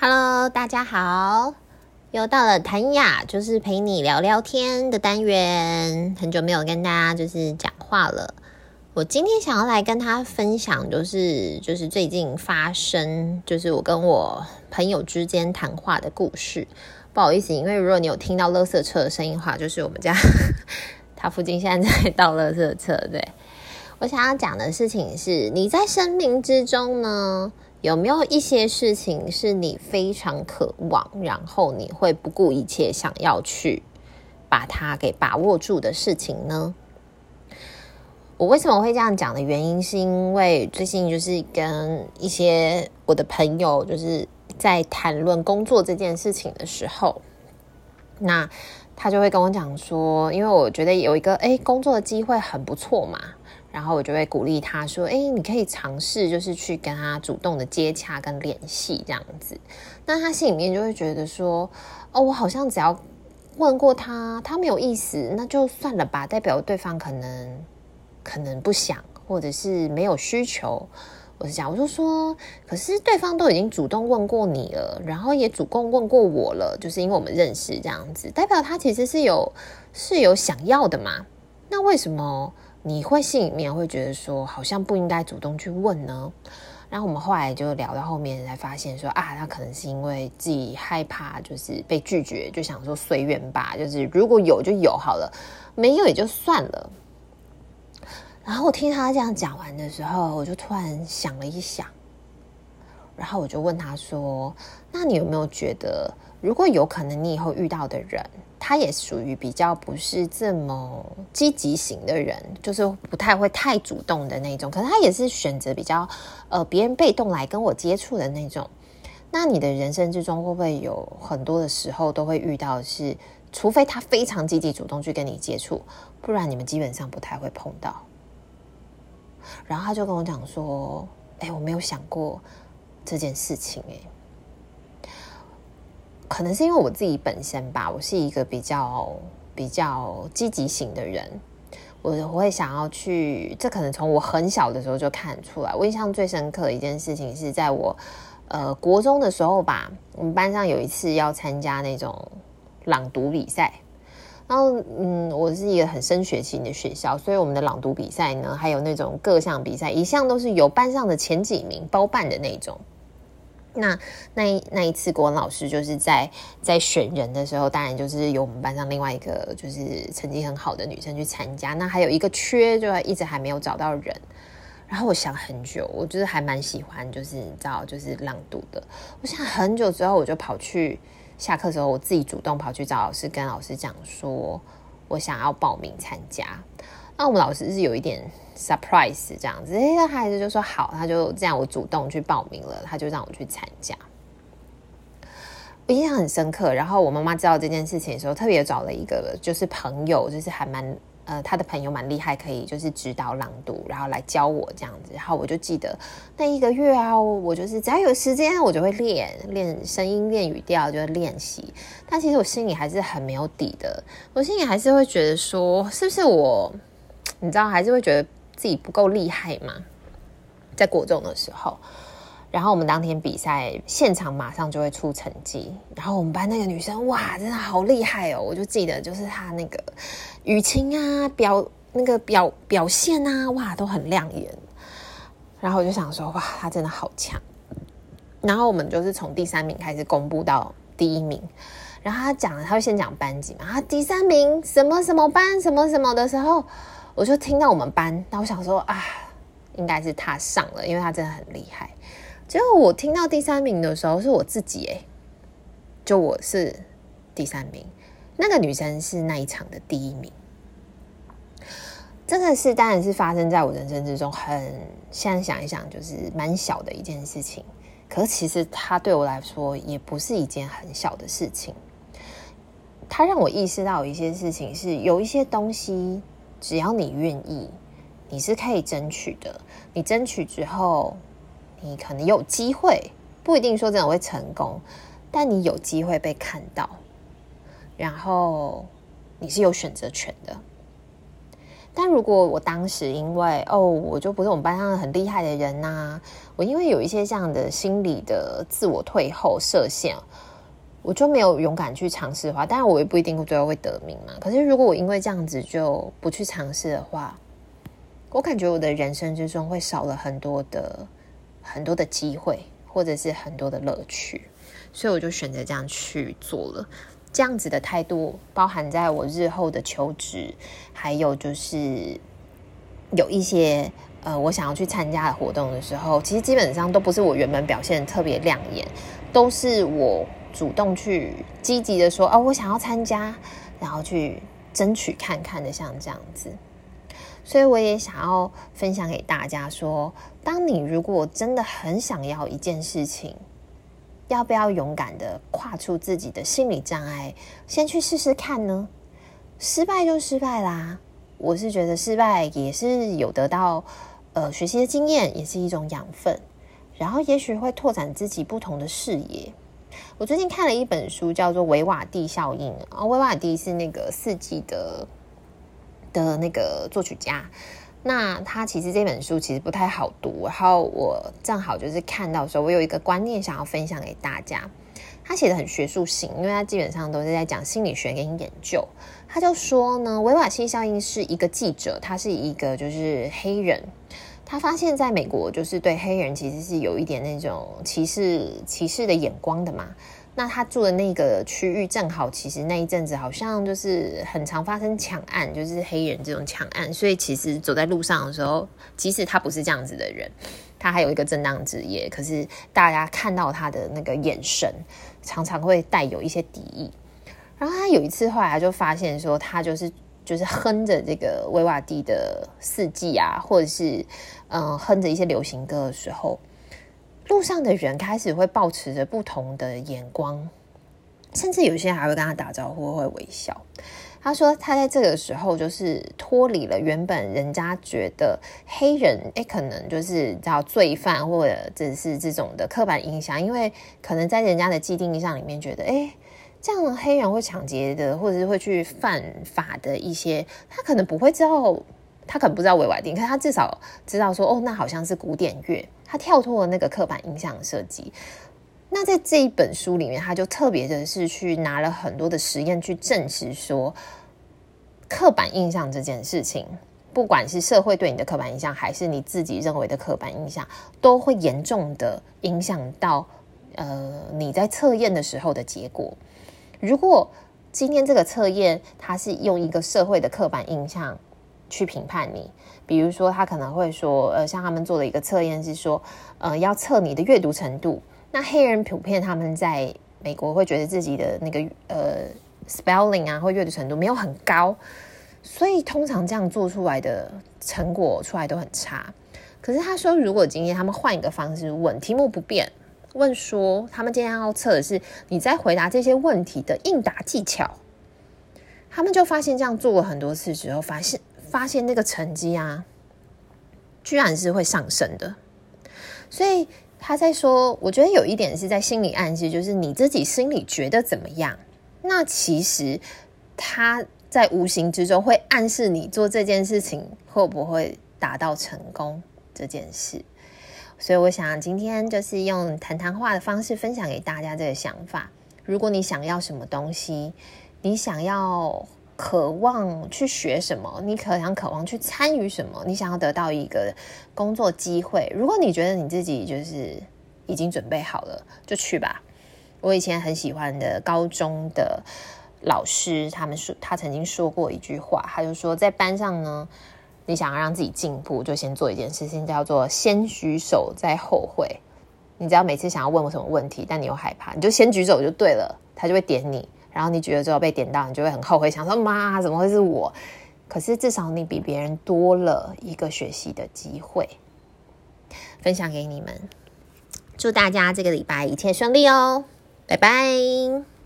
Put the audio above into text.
Hello，大家好，又到了谭雅，就是陪你聊聊天的单元。很久没有跟大家就是讲话了。我今天想要来跟他分享，就是就是最近发生，就是我跟我朋友之间谈话的故事。不好意思，因为如果你有听到垃圾车的声音的话，就是我们家 他附近现在在倒垃圾车。对，我想要讲的事情是，你在生命之中呢，有没有一些事情是你非常渴望，然后你会不顾一切想要去把它给把握住的事情呢？我为什么会这样讲的原因，是因为最近就是跟一些我的朋友就是在谈论工作这件事情的时候，那他就会跟我讲说，因为我觉得有一个诶工作的机会很不错嘛。然后我就会鼓励他说：“哎，你可以尝试，就是去跟他主动的接洽跟联系这样子。那他心里面就会觉得说：哦，我好像只要问过他，他没有意思，那就算了吧，代表对方可能可能不想，或者是没有需求。我是讲，我就说，可是对方都已经主动问过你了，然后也主动问过我了，就是因为我们认识这样子，代表他其实是有是有想要的嘛。那为什么？”你会心里面会觉得说，好像不应该主动去问呢。然后我们后来就聊到后面，才发现说啊，他可能是因为自己害怕，就是被拒绝，就想说随缘吧，就是如果有就有好了，没有也就算了。然后我听他这样讲完的时候，我就突然想了一想，然后我就问他说：“那你有没有觉得，如果有可能你以后遇到的人？”他也属于比较不是这么积极型的人，就是不太会太主动的那种。可能他也是选择比较呃别人被动来跟我接触的那种。那你的人生之中会不会有很多的时候都会遇到是，除非他非常积极主动去跟你接触，不然你们基本上不太会碰到。然后他就跟我讲说：“哎，我没有想过这件事情，哎。”可能是因为我自己本身吧，我是一个比较比较积极型的人，我我会想要去，这可能从我很小的时候就看出来。我印象最深刻的一件事情是在我呃国中的时候吧，我们班上有一次要参加那种朗读比赛，然后嗯，我是一个很升学型的学校，所以我们的朗读比赛呢，还有那种各项比赛，一向都是由班上的前几名包办的那种。那那那一次，国文老师就是在在选人的时候，当然就是由我们班上另外一个就是成绩很好的女生去参加。那还有一个缺，就一直还没有找到人。然后我想很久，我就是还蛮喜欢，就是你知道，就是朗读的。我想很久之后，我就跑去下课时候，我自己主动跑去找老师，跟老师讲说我想要报名参加。那我们老师是有一点 surprise 这样子，哎，孩子就说好，他就这样，我主动去报名了，他就让我去参加，我印象很深刻。然后我妈妈知道这件事情的时候，特别找了一个就是朋友，就是还蛮呃，他的朋友蛮厉害，可以就是指导朗读，然后来教我这样子。然后我就记得那一个月啊，我就是只要有时间，我就会练练声音、练语调，就会练习。但其实我心里还是很没有底的，我心里还是会觉得说，是不是我？你知道，还是会觉得自己不够厉害嘛？在国中的时候，然后我们当天比赛现场马上就会出成绩，然后我们班那个女生哇，真的好厉害哦！我就记得就是她那个语情啊、表那个表表现啊，哇，都很亮眼。然后我就想说，哇，她真的好强。然后我们就是从第三名开始公布到第一名。然后他讲了，他会先讲班级嘛，啊，第三名什么什么班什么什么的时候。我就听到我们班，那我想说啊，应该是他上了，因为他真的很厉害。结果我听到第三名的时候，是我自己诶，就我是第三名，那个女生是那一场的第一名。这个事当然是发生在我人生之中很，现在想一想就是蛮小的一件事情，可是其实它对我来说也不是一件很小的事情。它让我意识到一些事情是有一些东西。只要你愿意，你是可以争取的。你争取之后，你可能有机会，不一定说真的会成功，但你有机会被看到，然后你是有选择权的。但如果我当时因为哦，我就不是我们班上很厉害的人呐、我因为有一些这样的心理的自我退后设限，我就没有勇敢去尝试的话，当然我也不一定最后会得名嘛。可是如果我因为这样子就不去尝试的话，我感觉我的人生之中会少了很多的很多的机会，或者是很多的乐趣，所以我就选择这样去做了。这样子的态度，包含在我日后的求职，还有就是有一些呃，我想要去参加的活动的时候，其实基本上都不是我原本表现特别亮眼，都是我主动去积极的说，哦，我想要参加，然后去争取看看的，像这样子。所以我也想要分享给大家说，当你如果真的很想要一件事情，要不要勇敢的跨出自己的心理障碍，先去试试看呢？失败就失败啦。我是觉得失败也是有得到呃学习的经验，也是一种养分，然后也许会拓展自己不同的视野。我最近看了一本书，叫做《维瓦蒂效应》啊，维瓦蒂是那个四季的的那个作曲家。那他其实这本书其实不太好读，然后我正好就是看到说，我有一个观念想要分享给大家。他写的很学术性，因为他基本上都是在讲心理学跟研究。他就说呢，维瓦蒂效应是一个记者，他是一个就是黑人，他发现在美国就是对黑人其实是有一点那种歧视歧视的眼光的嘛。那他住的那个区域正好，其实那一阵子好像就是很常发生抢案，就是黑人这种抢案。所以其实走在路上的时候，即使他不是这样子的人，他还有一个正当职业，可是大家看到他的那个眼神，常常会带有一些敌意。然后他有一次后来就发现说，他就是就是哼着这个维瓦蒂的四季啊，或者是嗯哼着一些流行歌的时候。路上的人开始会抱持着不同的眼光，甚至有些人还会跟他打招呼，会微笑。他说他在这个时候就是脱离了原本人家觉得黑人诶可能就是叫罪犯或者只是这种的刻板印象，因为可能在人家的既定印象里面觉得，诶这样的黑人会抢劫的，或者是会去犯法的一些，他可能不会知道。他可能不知道维瓦蒂，可是他至少知道说，哦，那好像是古典乐。他跳脱了那个刻板印象设计。那在这一本书里面，他就特别的是去拿了很多的实验去证实说，刻板印象这件事情，不管是社会对你的刻板印象，还是你自己认为的刻板印象，都会严重的影响到呃你在测验的时候的结果。如果今天这个测验它是用一个社会的刻板印象。去评判你，比如说他可能会说，呃，像他们做的一个测验是说，呃，要测你的阅读程度。那黑人普遍他们在美国会觉得自己的那个呃 spelling 啊或阅读程度没有很高，所以通常这样做出来的成果出来都很差。可是他说，如果今天他们换一个方式问，题目不变，问说他们今天要测的是你在回答这些问题的应答技巧，他们就发现这样做过很多次之后，发现。发现那个成绩啊，居然是会上升的。所以他在说，我觉得有一点是在心理暗示，就是你自己心里觉得怎么样，那其实他在无形之中会暗示你做这件事情会不会达到成功这件事。所以我想今天就是用谈谈话的方式分享给大家这个想法。如果你想要什么东西，你想要。渴望去学什么？你可想渴望去参与什么？你想要得到一个工作机会？如果你觉得你自己就是已经准备好了，就去吧。我以前很喜欢的高中的老师，他们说他曾经说过一句话，他就说在班上呢，你想要让自己进步，就先做一件事情，叫做先举手再后悔。你只要每次想要问我什么问题，但你又害怕，你就先举手就对了，他就会点你。然后你觉得最后被点到，你就会很后悔，想说妈，怎么会是我？可是至少你比别人多了一个学习的机会，分享给你们。祝大家这个礼拜一切顺利哦，拜拜。